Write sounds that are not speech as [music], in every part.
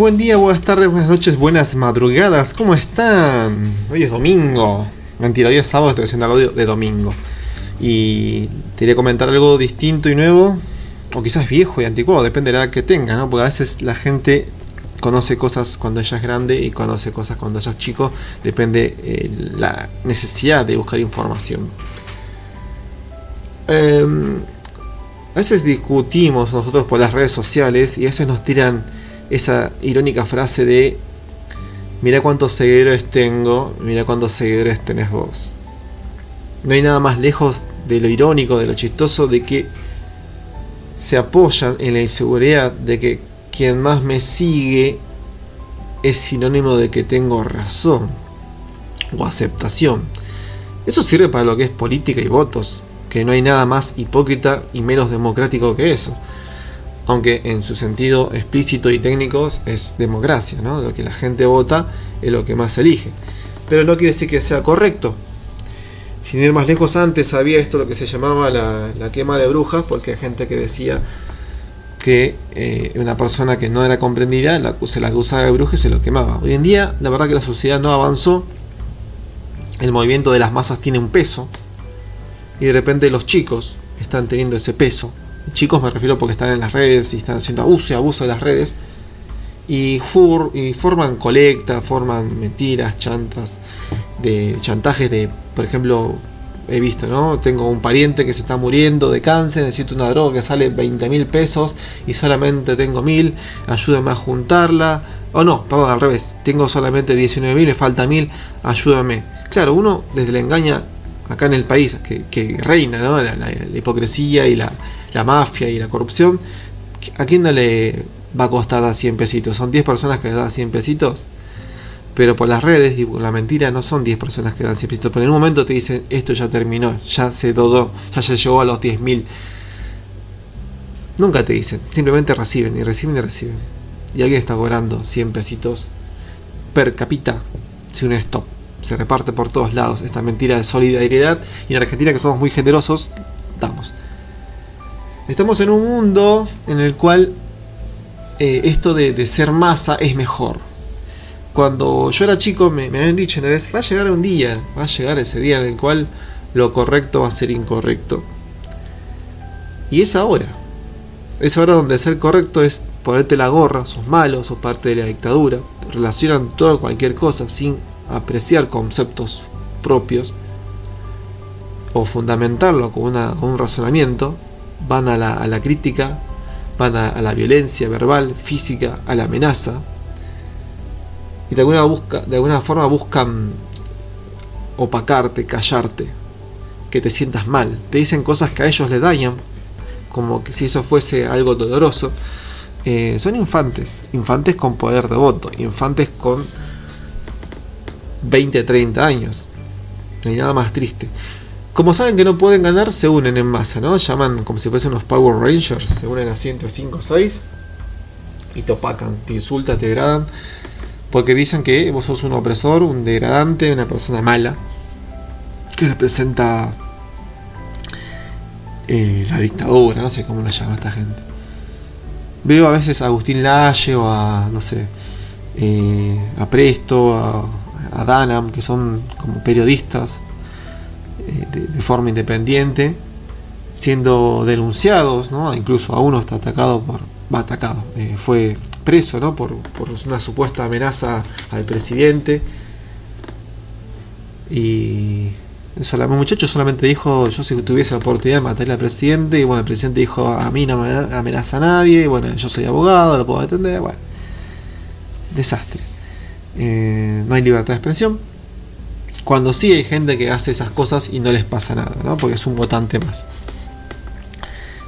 Buen día, buenas tardes, buenas noches, buenas madrugadas, ¿cómo están? Hoy es domingo. Mentira, hoy es sábado, estoy haciendo audio de domingo. Y te quería comentar algo distinto y nuevo, o quizás viejo y anticuado, depende de la edad que tenga, ¿no? Porque a veces la gente conoce cosas cuando ella es grande y conoce cosas cuando ella es chico, depende eh, la necesidad de buscar información. Em, a veces discutimos nosotros por las redes sociales y a veces nos tiran esa irónica frase de mira cuántos seguidores tengo, mira cuántos seguidores tenés vos. No hay nada más lejos de lo irónico, de lo chistoso, de que se apoyan en la inseguridad de que quien más me sigue es sinónimo de que tengo razón o aceptación. Eso sirve para lo que es política y votos, que no hay nada más hipócrita y menos democrático que eso. Aunque en su sentido explícito y técnico es democracia, ¿no? Lo que la gente vota es lo que más elige. Pero no quiere decir que sea correcto. Sin ir más lejos, antes había esto lo que se llamaba la, quema de brujas, porque hay gente que decía que eh, una persona que no era comprendida la, se la acusaba de bruja y se lo quemaba. Hoy en día, la verdad que la sociedad no avanzó, el movimiento de las masas tiene un peso, y de repente los chicos están teniendo ese peso. Chicos me refiero porque están en las redes y están haciendo abuso y abuso de las redes, y, forman colecta, forman mentiras, chantas, de chantajes de, por ejemplo, he visto, ¿no? Tengo un pariente que se está muriendo de cáncer, necesito una droga que sale 20 mil pesos y solamente tengo mil, ayúdame a juntarla. O no, perdón, al revés, tengo solamente 19 mil, me falta mil, ayúdame. Claro, uno desde la engaña acá en el país que, reina, ¿no? La, hipocresía y la, la, mafia y la corrupción, ¿a quién no le va a costar a 100 pesitos? Son 10 personas que le dan 100 pesitos pero por las redes y por la mentira no son 10 personas que dan 100 pesitos. Pero en un momento te dicen, esto ya terminó, ya se dodó, ya se llegó a los 10.000. Nunca te dicen, simplemente reciben y reciben y reciben. Y alguien está cobrando 100 pesitos per capita sin un stop. Se reparte por todos lados esta mentira de solidaridad. Y en Argentina, que somos muy generosos, damos. Estamos en un mundo en el cual eh, esto de, ser masa es mejor cuando yo era chico me, habían dicho una vez, va a llegar un día, va a llegar ese día en el cual lo correcto va a ser incorrecto. Y es ahora. Es ahora donde ser correcto es ponerte la gorra, sos malo, sos parte de la dictadura, relacionan todo cualquier cosa sin apreciar conceptos propios o fundamentarlo con un razonamiento, van a la, a la crítica, van a la violencia verbal, física, a la amenaza, y de alguna, busca, de alguna forma buscan opacarte, callarte, que te sientas mal. Te dicen cosas que a ellos le dañan, como que si eso fuese algo doloroso. Eh, son infantes, infantes con poder de voto, infantes con 20, 30 años. Hay nada más triste. Como saben que no pueden ganar, se unen en masa, ¿no? Llaman como si fuesen unos Power Rangers, se unen a 105 o 6 y te opacan, te insultan, te degradan porque dicen que vos sos un opresor, un degradante, una persona mala, que representa eh, la dictadura, no sé cómo la llama esta gente. Veo a veces a Agustín Lalle o a, no sé, eh, a Presto, a, Danam, que son como periodistas eh, de, forma independiente, siendo denunciados, ¿no? incluso a uno está atacado por, va atacado, fue preso ¿no? por, una supuesta amenaza al presidente. Y el muchacho solamente dijo, yo si tuviese la oportunidad de matar al presidente, y bueno, el presidente dijo, a mí no me amenaza a nadie, bueno, yo soy abogado, lo puedo defender, bueno, desastre. Eh, no hay libertad de expresión. Cuando sí hay gente que hace esas cosas y no les pasa nada, ¿no? porque es un votante más.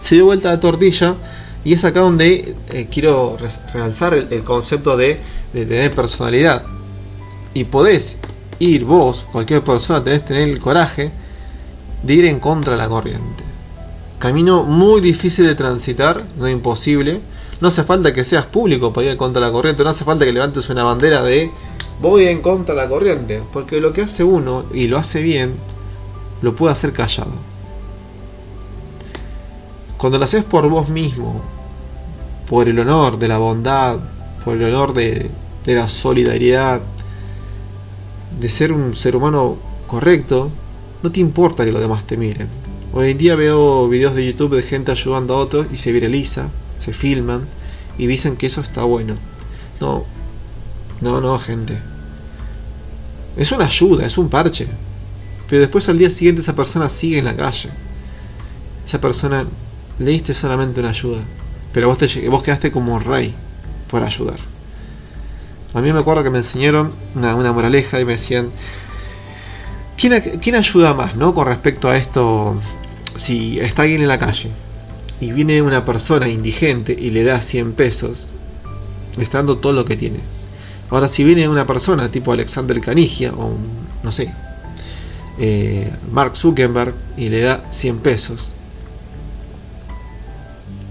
Se dio vuelta la tortilla y es acá donde eh, quiero realzar el, concepto de, tener personalidad. Y podés ir vos, cualquier persona, tenés que tener el coraje de ir en contra de la corriente. Camino muy difícil de transitar, no imposible. No hace falta que seas público para ir contra la corriente, no hace falta que levantes una bandera de voy en contra de la corriente, porque lo que hace uno, y lo hace bien, lo puede hacer callado. Cuando lo haces por vos mismo, por el honor de la bondad, por el honor de, de la solidaridad, de ser un ser humano correcto, no te importa que los demás te miren. Hoy en día veo videos de YouTube de gente ayudando a otros y se viraliza, se filman y dicen que eso está bueno. No, no, no, gente. Es una ayuda, es un parche. Pero después al día siguiente esa persona sigue en la calle. Esa persona le diste solamente una ayuda. Pero vos, te, vos quedaste como rey por ayudar. A mí me acuerdo que me enseñaron una, moraleja y me decían, ¿quién, ¿quién, ayuda más, no? Con respecto a esto, si está alguien en la calle y viene una persona indigente y le da 100 pesos, le está dando todo lo que tiene. Ahora, si viene una persona tipo Alexander Canigia o un, no sé, eh, Mark Zuckerberg y le da 100 pesos,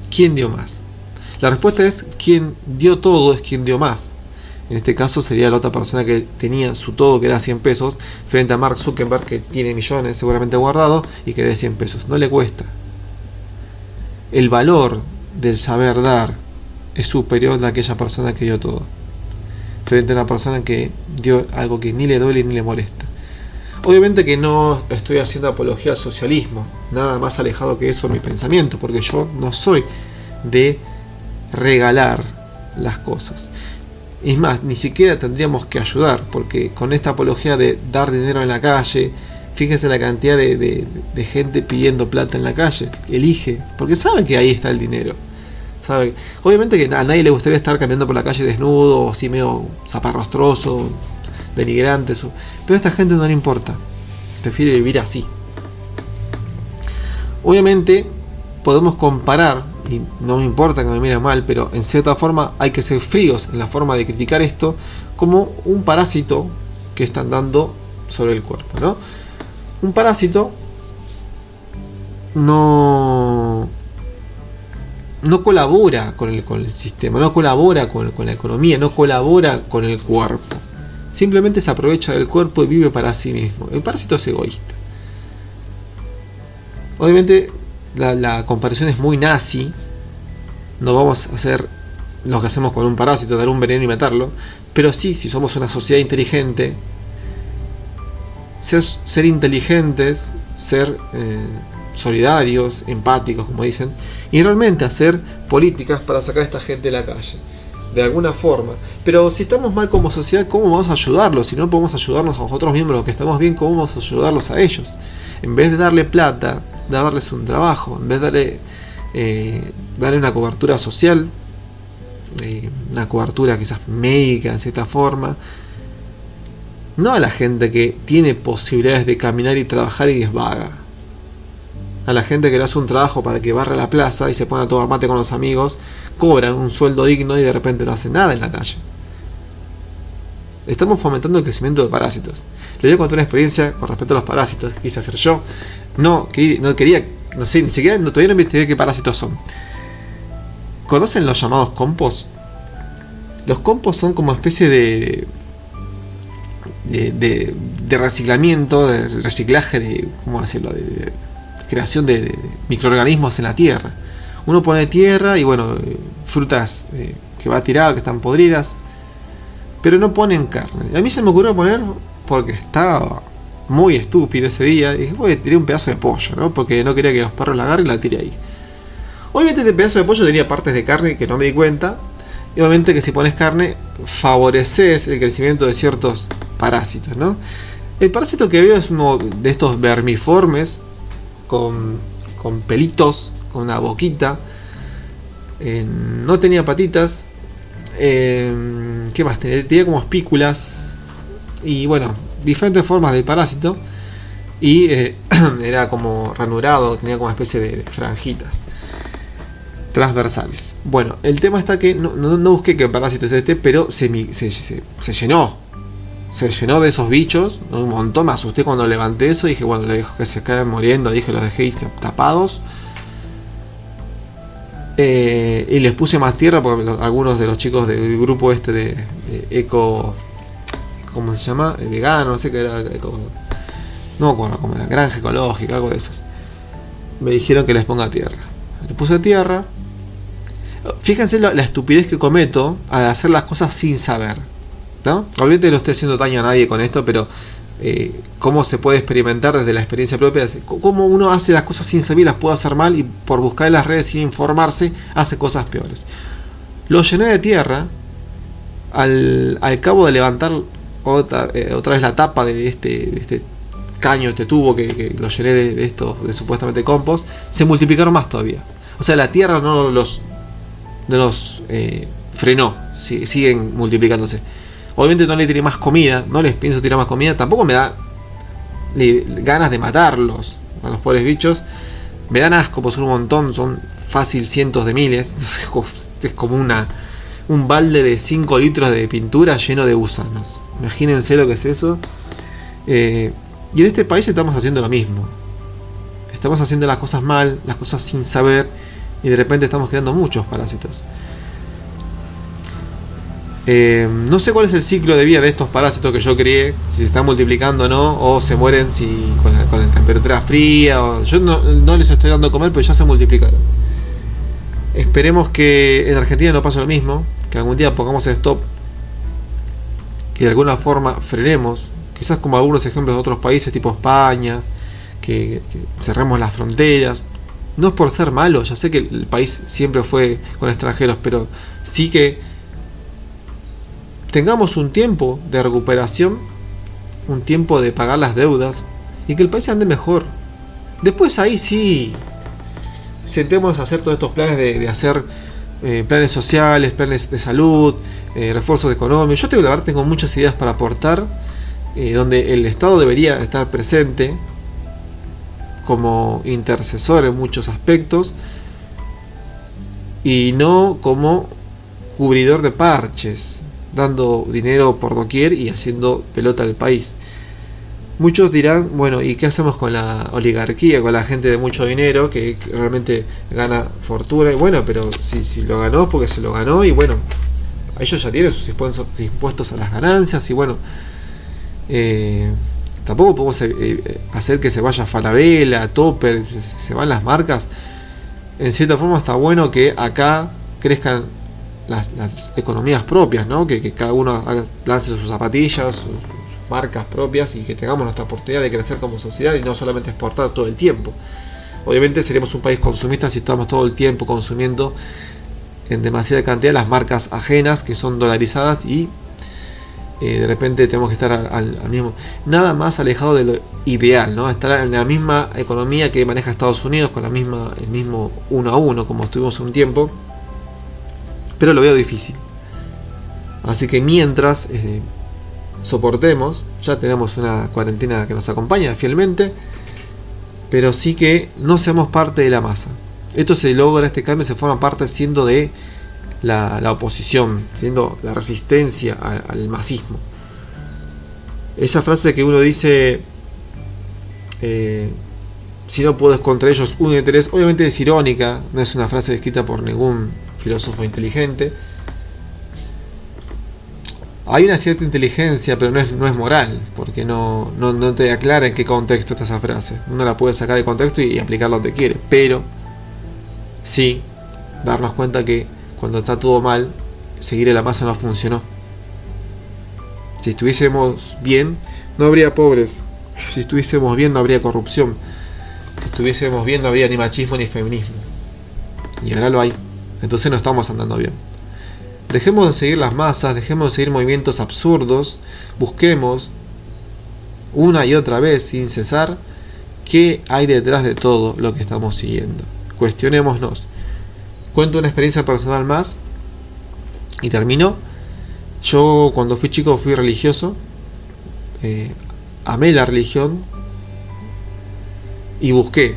¿quién dio más? La respuesta es quien dio todo es quien dio más. En este caso sería la otra persona que tenía su todo, que era 100 pesos, frente a Mark Zuckerberg, que tiene millones seguramente guardados y que de 100 pesos. No le cuesta. El valor del saber dar es superior a aquella persona que dio todo. Frente a una persona que dio algo que ni le duele ni le molesta. Obviamente que no estoy haciendo apología al socialismo, nada más alejado que eso mi pensamiento, porque yo no soy de regalar las cosas. Es más, ni siquiera tendríamos que ayudar, porque con esta apología de dar dinero en la calle, fíjense la cantidad de, de, de gente pidiendo plata en la calle, elige, porque sabe que ahí está el dinero. Obviamente que a nadie le gustaría estar caminando por la calle desnudo, o así medio zaparrostroso, denigrante, eso. pero a esta gente no le importa, prefiere vivir así. Obviamente podemos comparar y no me importa que me miren mal, pero en cierta forma hay que ser fríos en la forma de criticar esto como un parásito que están dando sobre el cuerpo, ¿no? Un parásito no no colabora con el, con el sistema, no colabora con, con la economía, no colabora con el cuerpo. Simplemente se aprovecha del cuerpo y vive para sí mismo. El parásito es egoísta. Obviamente la, comparación es muy nazi. No vamos a hacer lo que hacemos con un parásito, dar un veneno y matarlo. Pero sí, si somos una sociedad inteligente, ser, ser inteligentes, ser eh, solidarios, empáticos, como dicen, y realmente hacer políticas para sacar a esta gente de la calle. De alguna forma. Pero si estamos mal como sociedad, ¿cómo vamos a ayudarlos? Si no podemos ayudarnos a nosotros mismos, los que estamos bien, ¿cómo vamos a ayudarlos a ellos? En vez de darle plata, darles un trabajo, en vez de darle, eh, darle una cobertura social, eh, una cobertura quizás médica en cierta forma, no a la gente que tiene posibilidades de caminar y trabajar y es vaga. A la gente que le hace un trabajo para que barre la plaza y se pone a tomar mate con los amigos, cobran un sueldo digno y de repente no hacen nada en la calle. Estamos fomentando el crecimiento de parásitos. Le voy a una experiencia con respecto a los parásitos que quise hacer yo. No, que, no quería, no sé, ni siquiera no, todavía no investigué qué parásitos son. ¿Conocen los llamados compost? Los compost son como especie de de, de, de, reciclamiento, de reciclaje, de, ¿cómo decirlo? De, de creación de, microorganismos en la tierra. Uno pone tierra y bueno, frutas eh, que va a tirar, que están podridas, pero no ponen carne. A mí se me ocurrió poner, porque estaba muy estúpido ese día, y dije, voy a tirar un pedazo de pollo, ¿no? Porque no quería que los perros la agarren y la tire ahí. Obviamente este pedazo de pollo tenía partes de carne que no me di cuenta, y obviamente que si pones carne, favoreces el crecimiento de ciertos parásitos, ¿no? El parásito que veo es uno de estos vermiformes con, con pelitos, con una boquita. Eh, no tenía patitas. Eh, ¿Qué más? Tenía, como espículas. Y bueno, diferentes formas de parásito. Y eh, [clears throat] era como ranurado, tenía como una especie de franjitas transversales. Bueno, el tema está que no, no, no busqué qué parásito es este, pero se, se, se, llenó. Se llenó de esos bichos, un montón. Me asusté cuando levanté eso. Dije, bueno, le dejo que se caen muriendo. Dije, los dejé tapados. Eh, y les puse más tierra porque algunos de los chicos del grupo este de, de eco. ¿Cómo se llama? Vegano, no sé qué era. Eco, no me acuerdo cómo era. Granja ecológica, algo de esos. Me dijeron que les ponga tierra. Le puse tierra Fíjense la, estupidez que cometo al hacer las cosas sin saber. Obviamente no estoy haciendo daño a nadie con esto, pero eh, cómo se puede experimentar desde la experiencia propia, cómo uno hace las cosas sin saber, las puede hacer mal y por buscar en las redes sin informarse hace cosas peores. Lo llené de tierra, al, cabo de levantar otra, eh, otra, vez la tapa de este, este caño, este tubo que, lo llené de, de supuestamente compost, se multiplicaron más todavía. O sea, la tierra no los, no los eh, frenó, siguen multiplicándose. Obviamente no le tiré más comida, no les pienso tirar más comida, tampoco me da ganas de matarlos a los pobres bichos. Me dan asco, pues son un montón, son fácil cientos de miles. [laughs] Es como una, un balde de 5 litros de pintura lleno de gusanos. Imagínense lo que es eso. Eh, y en este país estamos haciendo lo mismo. Estamos haciendo las cosas mal, las cosas sin saber, y de repente estamos creando muchos parásitos. Eh, no sé cuál es el ciclo de vida de estos parásitos que yo crié, si se están multiplicando o no, o se mueren si con, la, temperatura fría. O, yo no, les estoy dando a comer, pero ya se multiplicaron. Esperemos que en Argentina no pase lo mismo, que algún día pongamos el stop, que de alguna forma frenemos, quizás como algunos ejemplos de otros países, tipo España, que, que cerremos las fronteras. No es por ser malo, ya sé que el país siempre fue con extranjeros, pero sí que tengamos un tiempo de recuperación, un tiempo de pagar las deudas y que el país ande mejor. Después ahí sí, sentemos a hacer todos estos planes de, hacer eh, planes sociales, planes de salud, eh, refuerzos económicos. Yo tengo, la verdad, tengo muchas ideas para aportar, eh, donde el Estado debería estar presente como intercesor en muchos aspectos y no como cubridor de parches dando dinero por doquier y haciendo pelota al país. Muchos dirán, bueno, ¿y qué hacemos con la oligarquía, con la gente de mucho dinero que realmente gana fortuna? Y bueno, pero si, si lo ganó porque se lo ganó y bueno, ellos ya tienen sus impuestos a las ganancias y bueno, eh, tampoco podemos eh, eh, hacer que se vaya Falabella, Topper, se, se van las marcas. En cierta forma está bueno que acá crezcan las, economías propias, ¿no? Que, cada uno lance sus zapatillas, sus, marcas propias y que tengamos nuestra oportunidad de crecer como sociedad y no solamente exportar todo el tiempo. Obviamente seríamos un país consumista si estamos todo el tiempo consumiendo en demasiada cantidad las marcas ajenas que son dolarizadas y eh, de repente tenemos que estar al, mismo. Nada más alejado de lo ideal, ¿no? Estar en la misma economía que maneja Estados Unidos, con la misma, el mismo uno a uno, como estuvimos un tiempo pero lo veo difícil. Así que mientras eh, soportemos, ya tenemos una cuarentena que nos acompaña fielmente, pero sí que no seamos parte de la masa. Esto se logra, este cambio se forma parte siendo de la, oposición, siendo la resistencia al, masismo. Esa frase que uno dice, eh, si no puedes contra ellos, únete, obviamente es irónica, no es una frase escrita por ningún filósofo inteligente. Hay una cierta inteligencia, pero no es, no es moral, porque no, no, te aclara en qué contexto está esa frase. Uno la puede sacar de contexto y, aplicarla donde quiere, pero sí darnos cuenta que cuando está todo mal, seguir la masa no funcionó. Si estuviésemos bien, no habría pobres. Si estuviésemos bien, no habría corrupción. Si estuviésemos bien, no habría ni machismo ni feminismo. Y ahora lo hay entonces no estamos andando bien. Dejemos de seguir las masas, dejemos de seguir movimientos absurdos, busquemos una y otra vez sin cesar qué hay detrás de todo lo que estamos siguiendo. Cuestionémonos. Cuento una experiencia personal más y termino. Yo cuando fui chico fui religioso, eh, amé la religión y busqué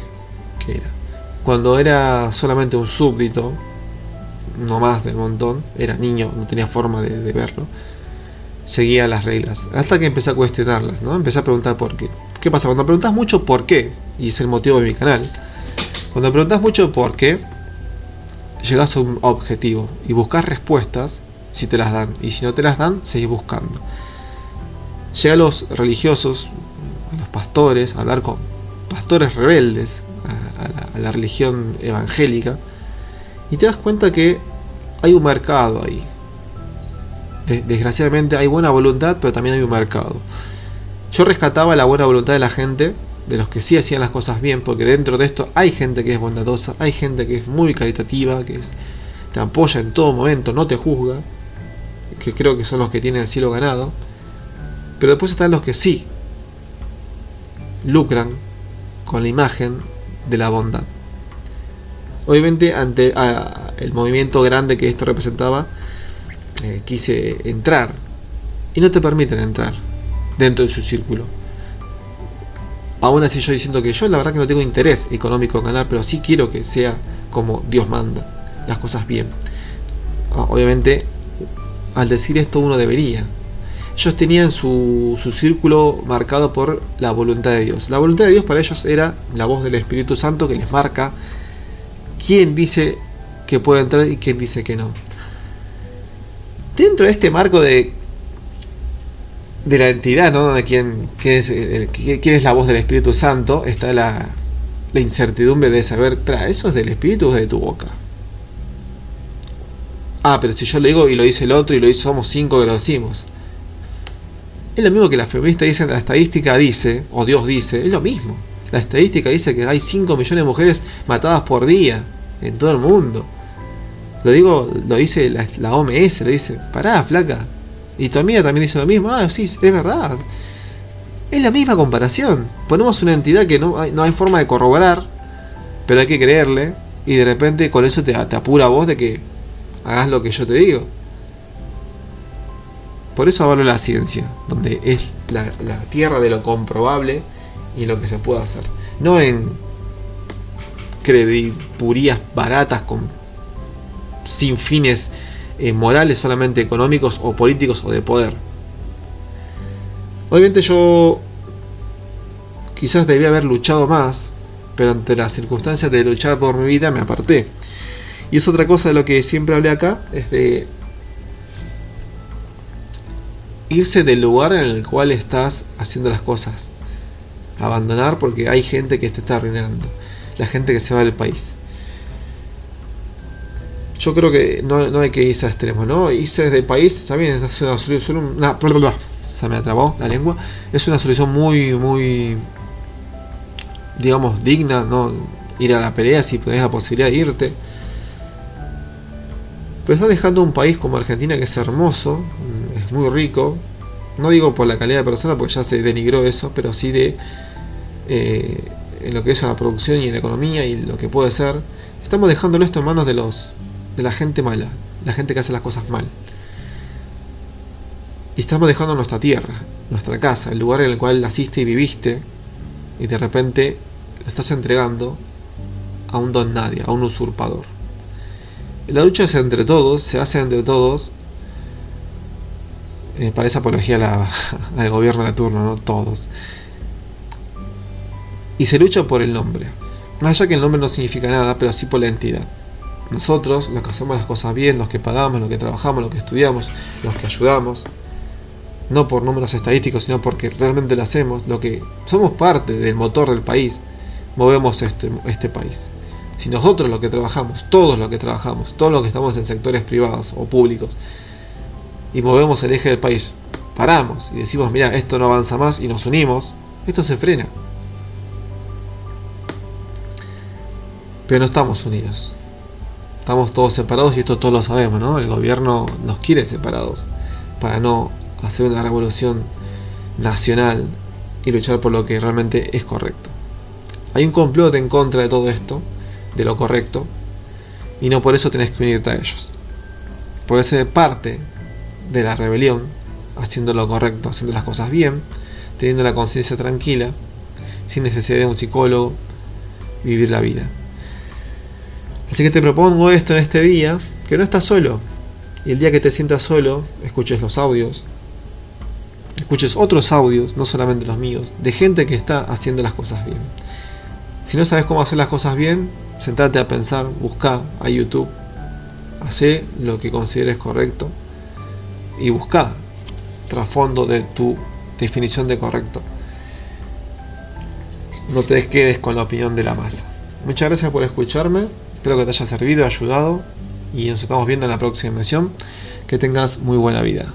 qué era. Cuando era solamente un súbdito, no más del montón, era niño, no tenía forma de, verlo, seguía las reglas. Hasta que empecé a cuestionarlas, ¿no? Empecé a preguntar por qué. ¿Qué pasa? Cuando preguntas mucho por qué, y es el motivo de mi canal, cuando preguntas mucho por qué, llegas a un objetivo y buscas respuestas si te las dan. Y si no te las dan, seguís buscando. Llega a los religiosos, a los pastores, a hablar con pastores rebeldes a la religión evangélica y te das cuenta que hay un mercado ahí. Desgraciadamente hay buena voluntad, pero también hay un mercado. Yo rescataba la buena voluntad de la gente, de los que sí hacían las cosas bien, porque dentro de esto hay gente que es bondadosa, hay gente que es muy caritativa, que es, te apoya en todo momento, no te juzga, que creo que son los que tienen el cielo ganado. Pero después están los que sí lucran con la imagen de la bondad. Obviamente ante el movimiento grande que esto representaba, eh, quise entrar y no te permiten entrar dentro de su círculo. Aún así yo diciendo que yo la verdad que no tengo interés económico en ganar, pero sí quiero que sea como Dios manda, las cosas bien. Ah, obviamente, al decir esto uno debería. Ellos tenían su, su círculo marcado por la voluntad de Dios. La voluntad de Dios para ellos era la voz del Espíritu Santo que les marca quién dice que puede entrar y quién dice que no. Dentro de este marco de, de la entidad, ¿no? De quién, quién, es, la voz del Espíritu Santo, está la, la incertidumbre de saber, ¿eso es del Espíritu o es de tu boca? Ah, pero si yo le digo y lo dice el otro y lo dice, somos cinco que lo decimos. Es lo mismo que la feminista dice, la estadística dice, o Dios dice, es lo mismo. La estadística dice que hay 5 millones de mujeres matadas por día en todo el mundo. Lo digo, lo dice la, OMS, lo dice, pará, flaca. Y tu amiga también dice lo mismo. Ah, sí, es verdad. Es la misma comparación. Ponemos una entidad que no hay, no hay forma de corroborar, pero hay que creerle. Y de repente con eso te, te apura vos de que hagas lo que yo te digo. Por eso hablo de la ciencia, donde es la tierra de lo comprobable y lo que se puede hacer. No en credipurías baratas con sin fines eh, morales, solamente económicos o políticos o de poder. Obviamente yo quizás debía haber luchado más, pero ante las circunstancias de luchar por mi vida me aparté. Y es otra cosa de lo que siempre hablé acá, es de irse del lugar en el cual estás haciendo las cosas. Abandonar porque hay gente que te está arruinando. La gente que se va del país yo creo que no, hay que irse a extremos, ¿no? Irse del país también es una solución, se me atrapó la lengua, es una solución muy, muy, digamos, digna, ¿no? Ir a la pelea si tenés la posibilidad de irte. Pero estás dejando un país como Argentina que es hermoso, es muy rico, no digo por la calidad de persona, porque ya se denigró eso, pero sí de eh, en lo que es la producción y la economía y lo que puede ser. Estamos dejándolo esto en manos de los de la gente mala, la gente que hace las cosas mal. Y estamos dejando nuestra tierra, nuestra casa, el lugar en el cual naciste y viviste, y de repente lo estás entregando a un don nadie, a un usurpador. La lucha es entre todos, se hace entre todos. Eh, parece apología la, [laughs] al gobierno de turno, ¿no? Todos. Y se lucha por el nombre. Más allá que el nombre no significa nada, pero sí por la entidad. Nosotros, los que hacemos las cosas bien, los que pagamos, los que trabajamos, los que estudiamos, los que ayudamos, no por números estadísticos, sino porque realmente lo hacemos, lo que somos parte del motor del país, movemos este, este país. Si nosotros los que trabajamos, todos los que trabajamos, todos los que estamos en sectores privados o públicos, y movemos el eje del país, paramos y decimos, mira, esto no avanza más y nos unimos, esto se frena. Pero no estamos unidos. Estamos todos separados y esto todos lo sabemos, ¿no? El gobierno nos quiere separados para no hacer una revolución nacional y luchar por lo que realmente es correcto. Hay un complot en contra de todo esto, de lo correcto, y no por eso tenés que unirte a ellos. Puedes ser parte de la rebelión, haciendo lo correcto, haciendo las cosas bien, teniendo la conciencia tranquila, sin necesidad de un psicólogo, vivir la vida. Así que te propongo esto en este día, que no estás solo. Y el día que te sientas solo, escuches los audios, escuches otros audios, no solamente los míos, de gente que está haciendo las cosas bien. Si no sabes cómo hacer las cosas bien, sentate a pensar, busca a YouTube, hace lo que consideres correcto y busca trasfondo de tu definición de correcto. No te quedes con la opinión de la masa. Muchas gracias por escucharme. Espero que te haya servido, ayudado. y nos estamos viendo en la próxima emisión. Que tengas muy buena vida.